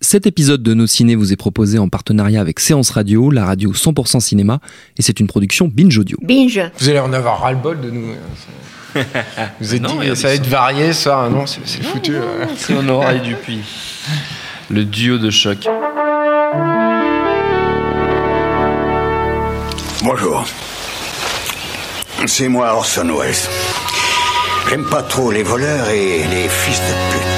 Cet épisode de Nos Ciné vous est proposé en partenariat avec Séance Radio, la radio 100% cinéma, et c'est une production Binge Audio. Binge. Vous allez en avoir ras-le-bol de nous. Vous êtes Non, dit, ça va être varié, ça. Non, c'est foutu. euh. C'est Honora et Dupuis. Le duo de choc. Bonjour. C'est moi Orson Welles. J'aime pas trop les voleurs et les fils de pute.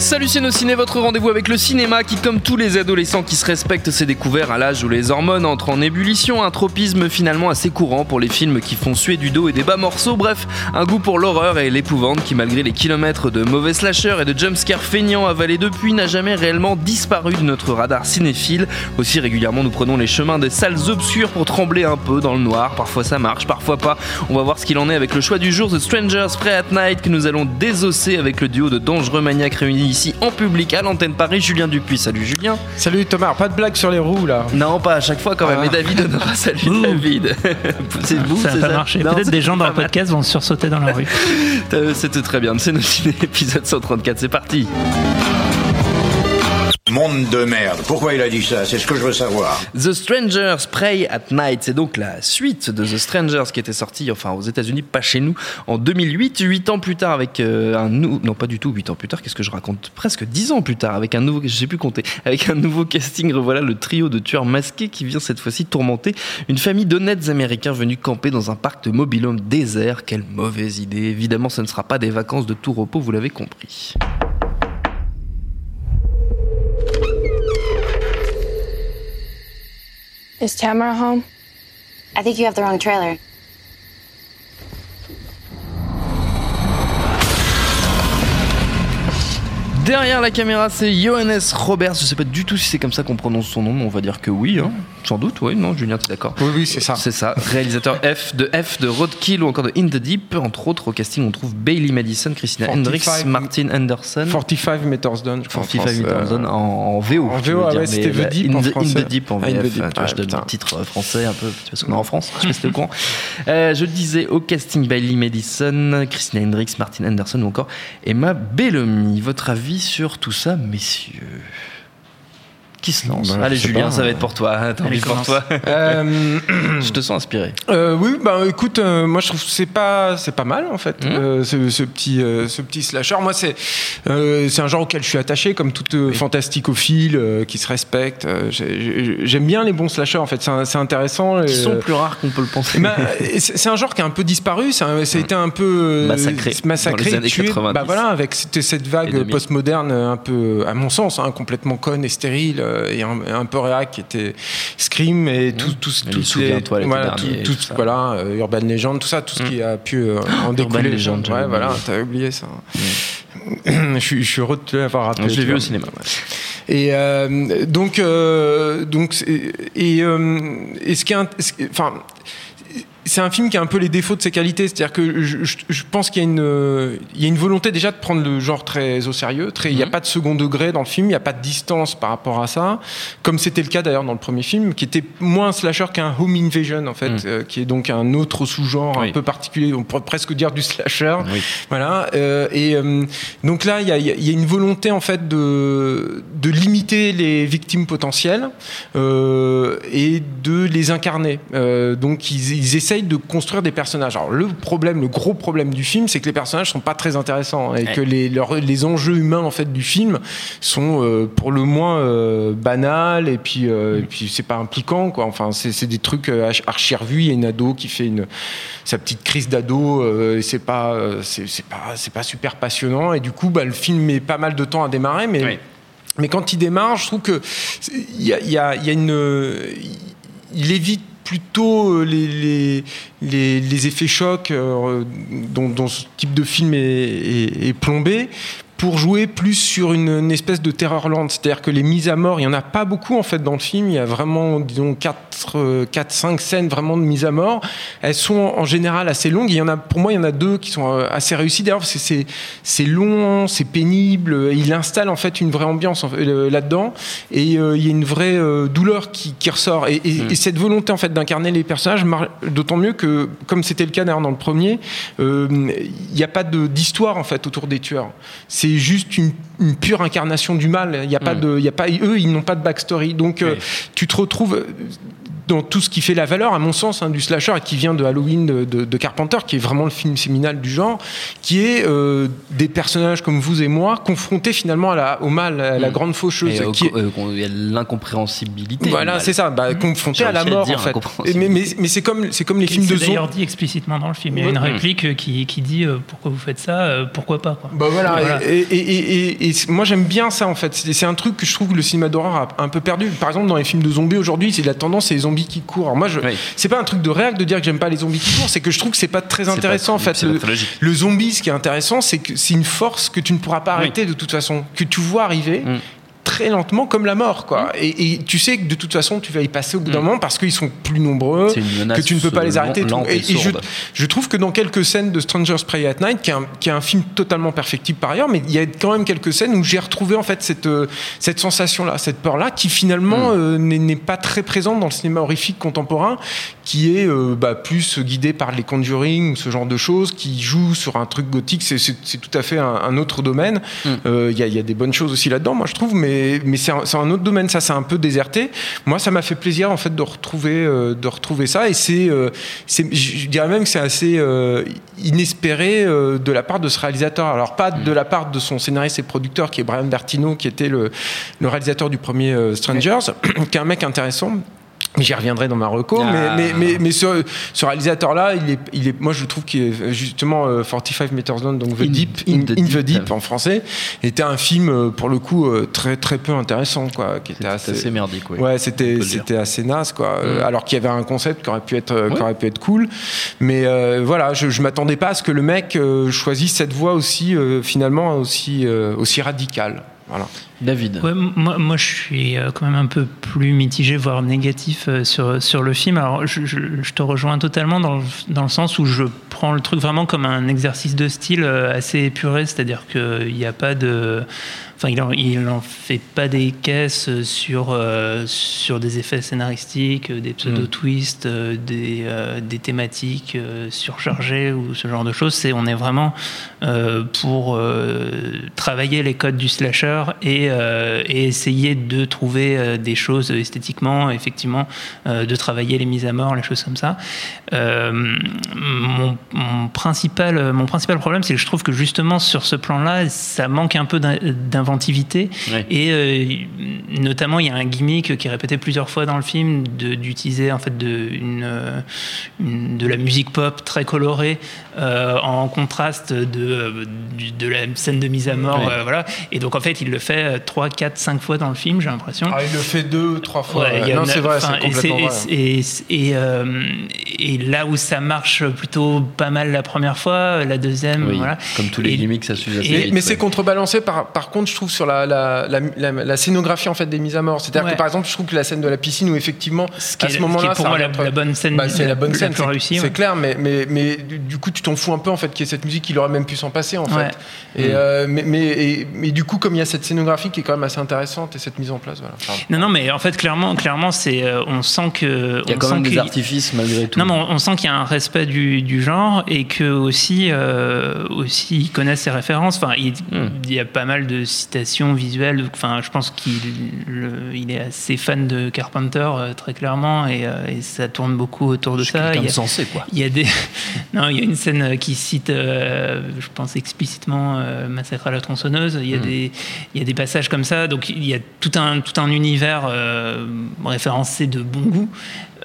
Salut Nos Ciné, votre rendez-vous avec le cinéma qui, comme tous les adolescents qui se respectent, s'est découvert à l'âge où les hormones entrent en ébullition, un tropisme finalement assez courant pour les films qui font suer du dos et des bas morceaux, bref, un goût pour l'horreur et l'épouvante qui, malgré les kilomètres de mauvais slashers et de jumpscares feignants avalés depuis, n'a jamais réellement disparu de notre radar cinéphile. Aussi régulièrement, nous prenons les chemins des salles obscures pour trembler un peu dans le noir, parfois ça marche, parfois pas. On va voir ce qu'il en est avec le choix du jour, The Strangers Prey at Night, que nous allons désosser avec le duo de dangereux maniaques réunis ici en public à l'antenne Paris, Julien Dupuis. Salut Julien. Salut Thomas, pas de blague sur les roues là. Non, pas à chaque fois quand même. Ah. Mais David Honora, salut David. c'est vous, Ça n'a pas marché. Peut-être des gens dans le podcast vont sursauter dans la rue. Euh, C'était très bien. C'est notre ciné épisode 134. C'est parti. Monde de merde. Pourquoi il a dit ça? C'est ce que je veux savoir. The Strangers Prey at Night, c'est donc la suite de The Strangers qui était sortie, enfin aux États-Unis, pas chez nous, en 2008, 8 ans plus tard avec euh, un nouveau, non pas du tout 8 ans plus tard, qu'est-ce que je raconte? Presque 10 ans plus tard avec un nouveau, je sais plus compter, avec un nouveau casting, revoilà le trio de tueurs masqués qui vient cette fois-ci tourmenter une famille d'honnêtes américains venus camper dans un parc de mobil-home désert. Quelle mauvaise idée. Évidemment, ce ne sera pas des vacances de tout repos, vous l'avez compris. Is Tamara home? I think you have the wrong trailer. Derrière la caméra, c'est Johannes Roberts. Je sais pas du tout si c'est comme ça qu'on prononce son nom, mais on va dire que oui, hein. sans doute. Oui, non, Julien, tu es d'accord Oui, oui, c'est ça. C'est ça. Réalisateur F de F de Roadkill ou encore de In the Deep. Entre autres, au casting, on trouve Bailey Madison, Christina 45 Hendricks, Martin Anderson. 45 Meters Down, je crois. en 45 France, Meters euh, Down en, en VO. en VO, ah ouais, c'était The Deep in, en the, in the Deep en Ah, In VF. Deep, vois, ouais, je donne le titre français un peu, parce qu'on est en France. Je sais pas si t'es au courant. Euh, je disais au casting Bailey Madison, Christina Hendricks, Martin Anderson ou encore Emma Bellamy. Votre avis sur tout ça, messieurs? Qui se lance Bah, Allez Julien, pas. ça va être pour toi. T'as Allez, envie pour toi Euh, Je te sens inspiré. Euh, oui, bah écoute, euh, moi je trouve que c'est pas c'est pas mal en fait euh, ce, ce petit euh, ce petit slasher. Moi c'est euh, c'est un genre auquel je suis attaché comme tout euh, fantasticophile euh, qui se respecte. Euh, j'ai- j'ai- J'aime bien les bons slashers en fait, c'est intéressant. Qui et, sont plus rares qu'on peut le penser. bah, c'est un genre qui a un peu disparu, ça, a- ça a été un peu Massacré massacré, dans les années tué. 90. Bah voilà, avec cette, cette Et vague 2000. postmoderne un peu, à mon sens, hein, complètement conne et stérile et un, un peu réac qui était Scream et tout, tout, Et tout les l'été voilà, et tout, tout tout- ça. voilà, euh, Urban Legend, tout ça, tout ce qui a pu euh, en Urban découler. Legend, j'avais ouais, voilà, t'as oublié ça. je, suis, je suis heureux de te l'avoir rappelé. Je l'ai vu au cinéma. Et euh, donc, euh, donc, c'est- et, euh, et ce qui est, enfin, c'est un film qui a un peu les défauts de ses qualités, c'est-à-dire que je, je- je pense qu'il y a une, euh, il y a une volonté déjà de prendre le genre très au sérieux. Très, il n'y a Mhm. pas de second degré dans le film, il n'y a pas de distance par rapport à ça, comme c'était le cas d'ailleurs dans le premier film, qui était moins un slasher qu'un home invasion en fait, Mhm. euh, qui est donc un autre sous-genre Oui. un peu particulier, on pourrait presque dire du slasher. Oui. Voilà. euh, et euh, donc là, il y a, il y une volonté en fait de, de limiter les victimes potentielles et de les incarner. Donc ils, ils essayent de construire des personnages. Alors le problème, le gros problème du film, c'est que les personnages sont pas très intéressants et Ouais. que les, leurs- les enjeux humains en fait du film sont euh, pour le moins euh, banals et puis euh, et puis c'est pas impliquant quoi. Enfin c'est c'est des trucs euh, archi- revus. Il y a une ado qui fait une sa petite crise d'ado et c'est pas c'est pas c'est pas super passionnant et du coup bah, le film met pas mal de temps à démarrer mais mais quand il démarre je trouve que il y a, il y a- il y a une il évite plutôt euh, les, effets chocs euh, dont, ce type de film est plombé pour jouer plus sur une, une espèce de terrorland. C'est-à-dire que les mises à mort, il y en a pas beaucoup en fait dans le film. Il y a vraiment, disons, 4, 4 5 scènes vraiment de mise à mort. Elles sont en général assez longues. Il y en a, pour moi, il y en a deux qui sont euh, assez réussies. D'ailleurs, parce que c'est, c'est long, c'est pénible. Il installe en fait une vraie ambiance euh, là-dedans. Et euh, il y a une vraie euh, douleur qui, qui ressort. Et, et- et cette volonté en fait d'incarner les personnages, d'autant mieux que, comme c'était le cas d'ailleurs dans le premier, euh, il n'y a pas de, d'histoire en fait autour des tueurs. C'est juste une, une pure incarnation du mal. Il n'y a pas de, il y a pas, eux, ils n'ont pas de backstory. Donc, euh, tu te retrouves dans tout ce qui fait la valeur, à mon sens, hein, du slasher et qui vient de Halloween de, de- de Carpenter, qui est vraiment le film séminal du genre, qui est euh, des personnages comme vous et moi confrontés finalement à la- au mal, à la Mm. grande faucheuse. Et au- qui est- euh, il y a l'incompréhensibilité. voilà, c'est ça, bah, confronté J'ai à la mort dire en fait. Mais, mais, mais c'est comme, c'est comme les films de C'est d'ailleurs zombies. dit explicitement dans le film. Il y a une Ouais. réplique euh, qui, qui dit euh, pourquoi vous faites ça, euh, pourquoi pas. Quoi. Bah voilà, Voilà. Et, et- et- et- et moi j'aime bien ça en fait. C'est c'est un truc que je trouve que le cinéma d'horreur a un peu perdu. Par exemple, dans les films de zombies aujourd'hui, c'est la tendance, c'est les zombies qui courent. Alors moi, je, Oui. c'est pas un truc de réac de dire que j'aime pas les zombies qui courent, c'est que je trouve que c'est pas très intéressant pas- en fait. Le, zombie, ce qui est intéressant, c'est que c'est une force que tu ne pourras pas Oui. arrêter de toute façon, que tu vois arriver. Mm. Très lentement, comme la mort, quoi. Et, et tu sais que de toute façon, tu vas y passer au bout d'un moment parce qu'ils sont plus nombreux, que tu ne peux pas les euh, arrêter. et je, trouve que dans quelques scènes de Stranger's Prey at Night, qui est, un, qui est un film totalement perfectible par ailleurs, mais il y a quand même quelques scènes où j'ai retrouvé en fait cette, euh, cette sensation-là, cette peur-là, qui finalement Mm. euh, n'est pas très présente dans le cinéma horrifique contemporain, qui est euh, bah, plus guidé par les Conjuring ce genre de choses, qui joue sur un truc gothique. C'est- tout à fait un, un autre domaine. Mm. Euh, Il y, a, il y a des bonnes choses aussi là-dedans, moi je trouve, mais, mais c'est un, autre domaine. Ça, c'est un peu déserté. Moi, ça m'a fait plaisir en fait de retrouver, euh, de retrouver ça, et c'est, je dirais même que c'est assez inespéré de la part de ce réalisateur. Alors pas de la part de son scénariste et producteur qui est Brian Bertino, qui était le, le réalisateur du premier Strangers, qui est un mec intéressant. J'y reviendrai dans ma reco, Ah. mais, mais, mais, mais ce, ce réalisateur-là, il est, il est, moi je trouve qu'il est justement euh, 45 Meters Down, donc The In- Deep, In in, the in the Deep. Deep en français, était un film euh, pour le coup euh, très très peu intéressant, quoi, qui était C'est assez merdique, oui. Ouais, On c'était c'était assez naze quoi. Euh, Mm. alors qu'il y avait un concept qui aurait pu être euh, qui Ouais. aurait pu être cool, mais euh, voilà, je, je m'attendais pas à ce que le mec euh, choisisse cette voie aussi euh, finalement aussi euh, aussi radicale. Voilà. David. Ouais, moi, moi, je suis euh, quand même un peu plus mitigé, voire négatif euh, sur, sur le film. Alors, je, je- je te rejoins totalement dans le, dans le sens où je prends le truc vraiment comme un exercice de style euh, assez épuré, c'est-à-dire qu'il n'y a pas de. Enfin, il en, il en fait pas des caisses sur, euh, sur des effets scénaristiques, des pseudo-twists, euh, des, euh, des thématiques euh, surchargées ou ce genre de choses. C'est, on est vraiment pour travailler les codes du slasher et, euh, et essayer de trouver euh, des choses esthétiquement, effectivement, euh, de travailler les mises à mort, les choses comme ça. Mon, mon principal, mon principal problème, c'est que je trouve que justement sur ce plan-là, ça manque un peu d'in- d'inventivité. Ouais. Et notamment, il y a un gimmick qui est répété plusieurs fois dans le film d'utiliser en fait de, une, une- de la musique pop très colorée euh, en contraste de, de la scène de mise à mort. Ouais. euh, voilà. Et donc, en fait, il le fait 3, 4, 5 fois dans le film, j'ai l'impression. Ah, il le fait deux, trois fois. Ouais, non, c'est vrai, c'est et complètement vrai. et, et, et, euh, et là où ça marche plutôt pas mal la première fois, la deuxième, Oui, voilà. Comme tous les Et- gimmicks, ça s'use assez Mais, vite, mais ouais. c'est contrebalancé par, par contre, je trouve, sur la, la, la, la- la scénographie en fait, des mises à mort. C'est-à-dire Ouais. que par exemple, je trouve que la scène de la piscine où effectivement, Ce qui à est- ce moment-là, est pour ça moi la- bonne scène bah, c'est la bonne scène, c'est- C'est clair, mais, mais, mais du coup, tu t'en fous un peu en fait qu'il y ait cette musique, il aurait même pu s'en passer en fait. Et, euh, mais, mais, et- mais du coup, comme il y a cette scénographie qui est quand même assez intéressante et cette mise en place, voilà. Non, non, mais en fait, clairement, clairement, c'est, euh, on sent que, Il y a quand même des qu'il- artifices malgré tout. Non, mais on, on sent qu'il y a un respect du, du genre et que aussi, euh, aussi ils connaissent ses références. Enfin, il, Hmm. il y a pas mal de citations visuelles. Enfin, je pense qu'il le- il est assez fan de Carpenter euh, très clairement et, euh, et ça tourne beaucoup autour de Je ça. Il y a- sensé, quoi. il y a des non, il y a une scène qui cite, euh, je pense explicitement euh, Massacre à la tronçonneuse. Il y a Mm. des il y a des passages comme ça. Donc il y a tout un tout un univers euh, référencé de bon goût,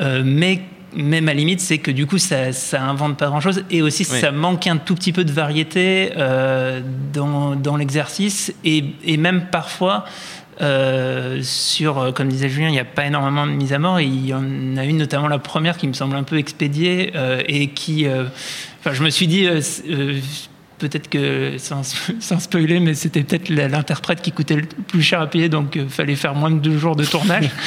Euh, mais même à la limite, c'est que du coup, ça, ça invente pas grand-chose. Et aussi, Oui. ça manque un tout petit peu de variété euh, dans, dans l'exercice. Et, et même parfois, euh, sur, comme disait Julien, il n'y a pas énormément de mise à mort. Et il y en a une, notamment la première, qui me semble un peu expédiée euh, et qui. euh, Enfin, je me suis dit. Euh, euh, peut-être que, sans, sans spoiler, mais c'était peut-être l'interprète qui coûtait le plus cher à payer, donc il fallait faire moins de deux jours de tournage.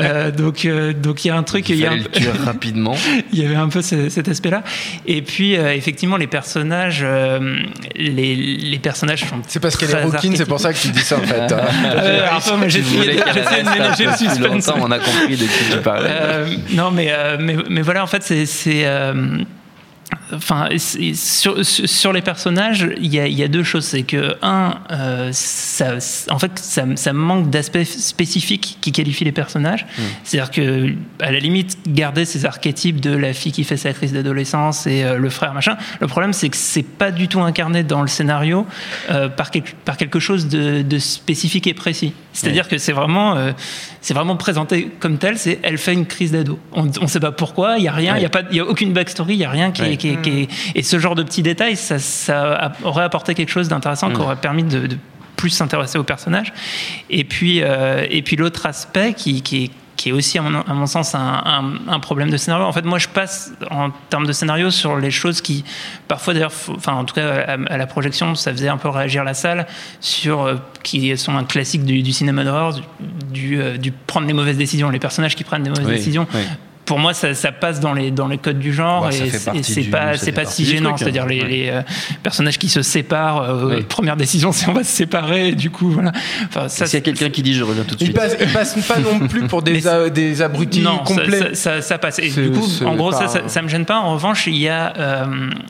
Euh, donc euh, donc il y a un truc, il y a fallait un le peu- tuer rapidement. il y avait un peu ce- cet aspect-là. Et puis, euh, effectivement, les personnages, euh, les, les personnages sont. C'est parce qu'elle est rouquine, c'est pour ça que tu dis ça en fait. hein. Euh, j'ai essayé de- ménager le suspense. on a compris de qui tu parlais. Euh, non, mais, euh, mais, mais voilà, en fait, c'est. Enfin, sur, sur sur les personnages, il y a, il y a deux choses. C'est que, un, euh, ça, en fait, ça, ça manque d'aspects spécifiques qui qualifient les personnages. C'est-à-dire que, à la limite, garder ces archétypes de la fille qui fait sa crise d'adolescence et euh, le frère, machin. Le problème, c'est que c'est pas du tout incarné dans le scénario euh, par, quel- par quelque chose de, de spécifique et précis. C'est-à-dire que c'est vraiment, euh, c'est vraiment présenté comme tel. C'est elle fait une crise d'ado. On ne sait pas pourquoi. Il y a rien. Il y a pas. Il y a aucune backstory. Il y a rien qui, est- Ouais. qui est- qui est- Et ce genre de petits détails, ça, aurait apporté quelque chose d'intéressant qui aurait permis de, de plus s'intéresser au personnage. Et puis, euh, et puis l'autre aspect qui, qui est qui est aussi, à mon, à mon sens, un, un- un problème de scénario. En fait, moi, je passe, en termes de scénario, sur les choses qui, parfois d'ailleurs, enfin, en tout cas, à, à la projection, ça faisait un peu réagir la salle, sur, euh, qui sont un classique du, du cinéma d'horreur, du, du, euh, du prendre les mauvaises décisions, les personnages qui prennent des mauvaises Oui, décisions. oui. Pour moi, ça, ça passe dans les, dans les codes du genre Bah, ça et c'est- pas, c'est pas si gênant. hein. C'est-à-dire les, Ouais. les, euh, personnages qui se séparent, euh, première décision, c'est on va se séparer, et du coup, voilà. Enfin, ça, S'il y a quelqu'un qui dit je reviens tout de Ils suite. passent, ils passent pas non plus pour des, a- des abrutis non, ça- complets. Ça, ça- ça passe. Et du coup, en gros, pas- ça, ça, ça me gêne pas. En revanche, il y a euh,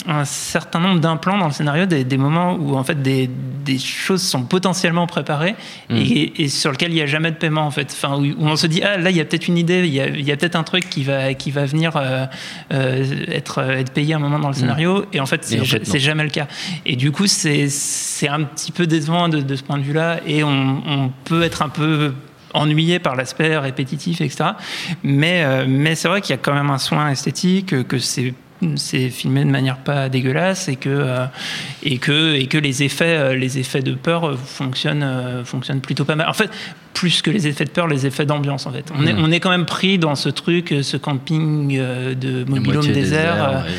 un certain nombre d'implants dans le scénario, des, des moments où en fait des, des choses sont potentiellement préparées Mm. et, et sur lesquelles il n'y a jamais de paiement en fait. Enfin, où, où on se dit ah là il y a peut-être une idée, il y a, il y a peut-être un truc qui va qui va venir euh, euh, être être payé à un moment dans le scénario et en fait c'est Mm. en fait, jamais le cas. Et du coup, c'est c'est un petit peu décevant de, de ce point de vue-là et on, on peut être un peu ennuyé par l'aspect répétitif, etc. Mais, euh, mais c'est vrai qu'il y a quand même un soin esthétique, que- que c'est c'est filmé de manière pas dégueulasse et que euh, et que et que les effets euh, les effets de peur euh, fonctionnent fonctionnent plutôt pas mal. En fait plus que les effets de peur les effets d'ambiance en fait. On est on est quand même pris dans ce truc ce camping de mobilhome désert, désert, euh, ouais.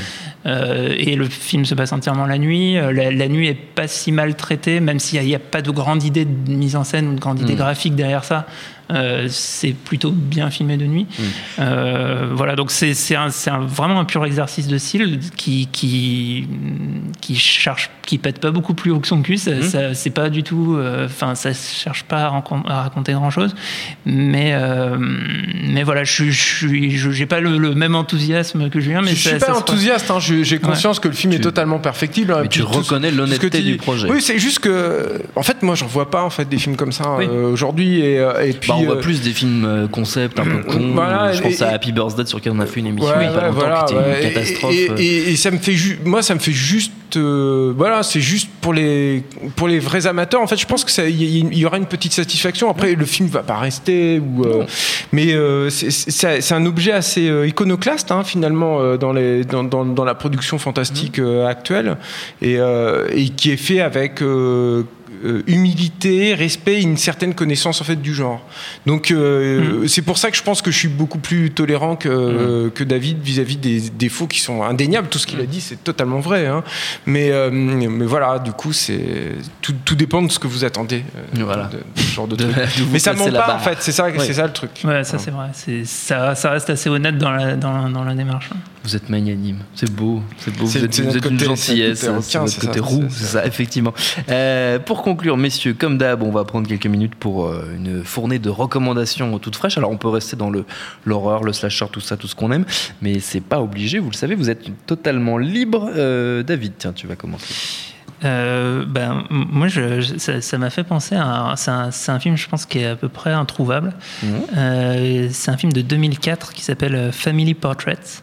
Euh, et le film se passe entièrement la nuit. Euh, La, la nuit est pas si mal traitée, même s'il n'y a, pas de grande idée de mise en scène ou de grande idée Mm. graphique derrière ça. Euh, c'est plutôt bien filmé de nuit. Mm. Euh, voilà, donc c'est vraiment un pur exercice de style qui qui qui cherche, qui pète pas beaucoup plus haut que son cul. Ça, ça- c'est pas du tout, euh, enfin, ça cherche pas à, raconter grand chose. Mais mais voilà, je suis, suis, j'ai pas le, le même enthousiasme que Julien. Mais je suis ça- pas ça se- enthousiaste, hein, je- j'ai conscience que le film est totalement perfectible. hein, Mais tu reconnais l'honnêteté du projet. Oui, c'est juste que, en fait, moi, j'en vois pas en fait des films comme ça Oui. euh, aujourd'hui, et, euh, et puis. Bah, on voit euh, plus des films concept un peu cons. Voilà, je pense et- à Happy Birthday sur lequel on a fait une émission Ouais, il y a pas longtemps voilà, qui était une catastrophe. Et, ça me fait moi, ça me fait juste, euh, voilà, c'est juste pour les pour les vrais amateurs. En fait, je pense que ça, il y, aura une petite satisfaction. Après, le film va pas rester, ou, euh, mais euh, c'est- un objet assez euh, iconoclaste hein, finalement dans les dans, dans, dans la production fantastique euh, actuelle et, et qui est fait avec euh, humilité, respect, et une certaine connaissance en fait du genre. Donc euh, c'est pour ça que je pense que je suis beaucoup plus tolérant que, euh, que David vis-à-vis des défauts qui sont indéniables. Tout ce qu'il a dit, c'est totalement vrai. hein. Mais, euh, mais voilà, du coup, c'est tout, tout dépend de ce que vous attendez euh, Voilà. de, de ce genre de, truc. Mais ça ment pas en fait. C'est ça, Ouais. c'est ça le truc. Ouais, ça c'est vrai. C'est- Ça, ça reste assez honnête dans la, dans, dans la démarche. hein. Vous êtes magnanime, c'est beau, c'est beau. Vous êtes, vous une c'est gentillesse, côté c'est votre côté ça, roux, c'est- c'est ça, effectivement. Euh, pour conclure, messieurs, comme d'hab, on va prendre quelques minutes pour euh, une fournée de recommandations toutes fraîches. Alors, on peut rester dans le l'horreur, le slasher, tout ça, tout ce qu'on aime, mais c'est pas obligé. Vous le savez, vous êtes totalement libre. Euh, David, tiens, tu vas commencer. Euh, ben, moi, je, je- ça m'a fait penser à. C'est un, film, je pense, qui est à peu près introuvable. Euh, c'est un film de 2004 qui s'appelle euh, Family Portraits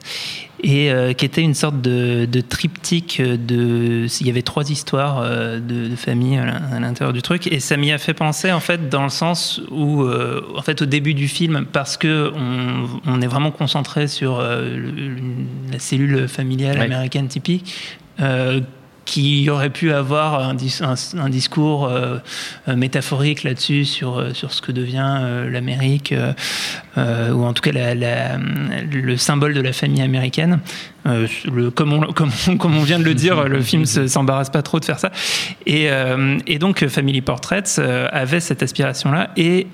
et euh, qui était une sorte de, de triptyque de. Il y avait trois histoires euh, de, de famille à l'in- à l'intérieur du truc et ça m'y a fait penser en fait dans le sens où, euh, en fait, au début du film, parce que on, on est vraiment concentré sur le- la cellule familiale Ouais. américaine typique. Qui aurait pu avoir un, discours euh, euh, métaphorique là-dessus sur, euh, sur ce que devient l'Amérique, ou en tout cas le symbole de la famille américaine. comme, on, vient de le dire, le film s'embarrasse pas trop de faire ça. Et, donc Family Portraits avait cette aspiration-là, et,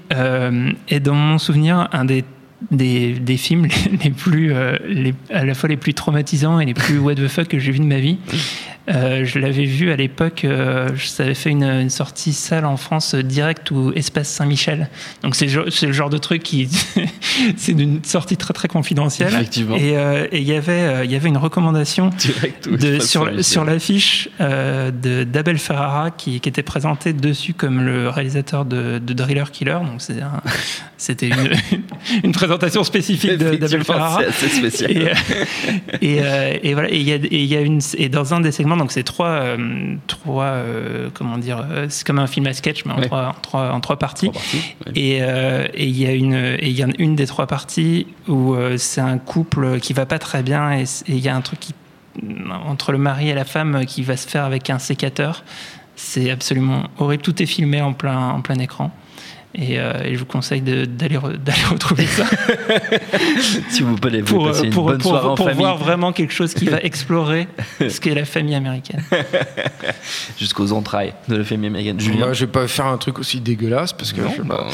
et dans mon souvenir, un des films plus, à la fois les plus traumatisants et les plus what the fuck que j'ai vu de ma vie. Euh, je l'avais vu à l'époque, euh, ça avait fait une, sortie salle en France euh, direct ou Espace Saint-Michel. Donc c'est le genre de truc qui. c'est une sortie très très confidentielle. Effectivement. Et il y avait il y avait une recommandation de, sur, sur l'affiche d'Abel Ferrara qui, qui, était présenté dessus comme le réalisateur de, de Driller Killer. Donc c'était une, une, présentation spécifique d'Abel Ferrara. C'est assez spécial. Et, et, voilà. Et y, y a une. Et dans un des segments donc c'est trois, euh, trois euh, comment dire, euh, c'est comme un film à sketch, mais en, trois, en, trois, en trois parties. Et il y a une, il y a une des trois parties où c'est un couple qui va pas très bien et il y a un truc qui, entre le mari et la femme qui va se faire avec un sécateur. C'est absolument horrible. Tout est filmé en plein, en plein écran. Euh, et, je vous conseille d'aller retrouver ça. si vous voulez pour, passer une pour, bonne pour, soirée en pour voir vraiment quelque chose qui va explorer ce qu'est la famille américaine. Jusqu'aux entrailles de la famille américaine. Julien Moi, je vais pas faire un truc aussi dégueulasse parce que. Non, bah,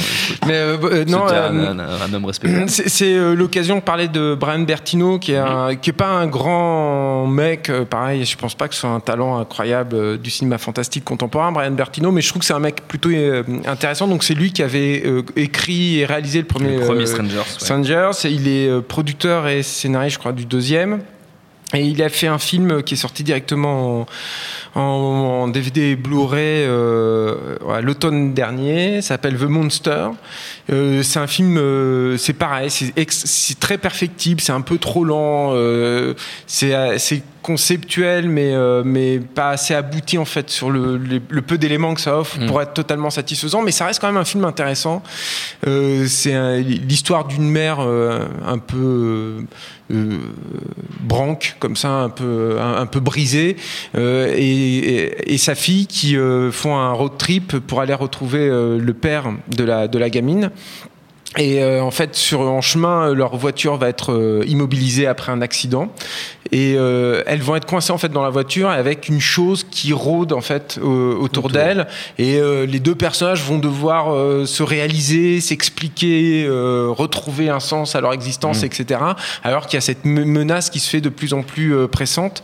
mais euh, euh, non, un, un, homme respectable. C'est l'occasion de parler de Brian Bertino, qui est, un, qui est pas un grand mec. pareil, je pense pas que ce soit un talent incroyable du cinéma fantastique contemporain, Brian Bertino, mais je trouve que c'est un mec plutôt intéressant. Donc c'est lui qui avait euh, écrit et réalisé le premier, le premier Strangers. Strangers. Il est euh, producteur et scénariste, je crois, du deuxième. Et il a fait un film qui est sorti directement en, en DVD Blu-ray euh, l'automne dernier. Ça s'appelle The Monster. Euh, c'est un film, euh, c'est pareil, c'est très perfectible, c'est un peu trop lent, euh, c'est conceptuel mais mais pas assez abouti en fait sur le, le, peu d'éléments que ça offre mm. pour être totalement satisfaisant. Mais ça reste quand même un film intéressant. C'est l'histoire d'une mère un peu euh, branque comme ça un peu un, peu brisée euh, et, et, sa fille qui euh, font un road trip pour aller retrouver le père de la de la gamine et euh, en fait, sur en chemin, leur voiture va être euh, immobilisée après un accident, et euh, elles vont être coincées en fait dans la voiture avec une chose qui rôde en fait autour, d'elles. Et les deux personnages vont devoir se réaliser, s'expliquer, retrouver un sens à leur existence, mmh. etc. Alors qu'il y a cette menace qui se fait de plus en plus pressante.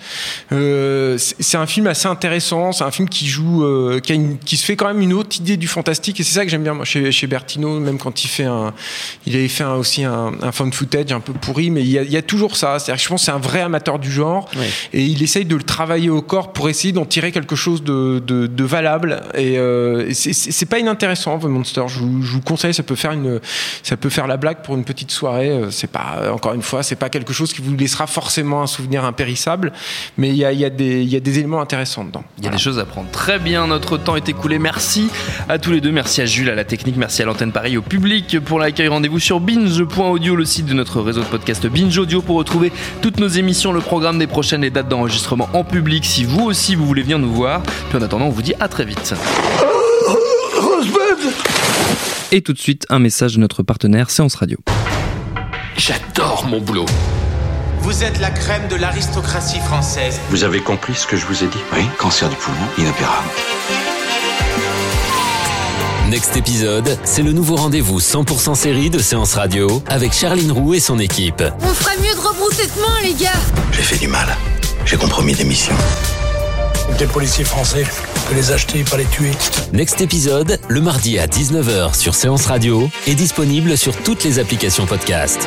c'est un film assez intéressant. C'est un film qui joue, qui, a une, qui, se fait quand même une autre idée du fantastique, et c'est ça que j'aime bien moi, chez, chez Bertino, même quand il fait un il avait fait aussi un, un footage un peu pourri, mais il y a, toujours ça. cest je pense que c'est un vrai amateur du genre et il essaye de le travailler au corps pour essayer d'en tirer quelque chose de, valable. Et euh, c'est pas inintéressant, The Monster. Je vous, conseille, ça peut faire une, ça peut faire la blague pour une petite soirée. Euh, c'est pas, encore une fois, c'est pas quelque chose qui vous laissera forcément un souvenir impérissable, mais il y a, des, éléments intéressants dedans. Il y a des choses à prendre. Très bien, notre temps est écoulé. Merci à tous les deux. Merci à Jules, à la technique. Merci à l'antenne Paris, au public pour la Rendez-vous sur binge.audio, le site de notre réseau de podcast Binge Audio pour retrouver toutes nos émissions, le programme des prochaines, les dates d'enregistrement en public si vous aussi vous voulez venir nous voir. Puis en attendant, on vous dit à très vite. Et tout de suite, un message de notre partenaire Séance Radio. J'adore mon boulot. Vous êtes la crème de l'aristocratie française. Vous avez compris ce que je vous ai dit? Oui, cancer du poumon, inopérable. Next épisode, c'est le nouveau rendez-vous 100% série de Séance Radio avec Charline Roux et son équipe. On ferait mieux de rebrousser de main, les gars J'ai fait du mal. J'ai compromis des missions. Des policiers français, que les acheter, pas les tuer. Next épisode, le mardi à 19h sur Séance Radio, est disponible sur toutes les applications podcast.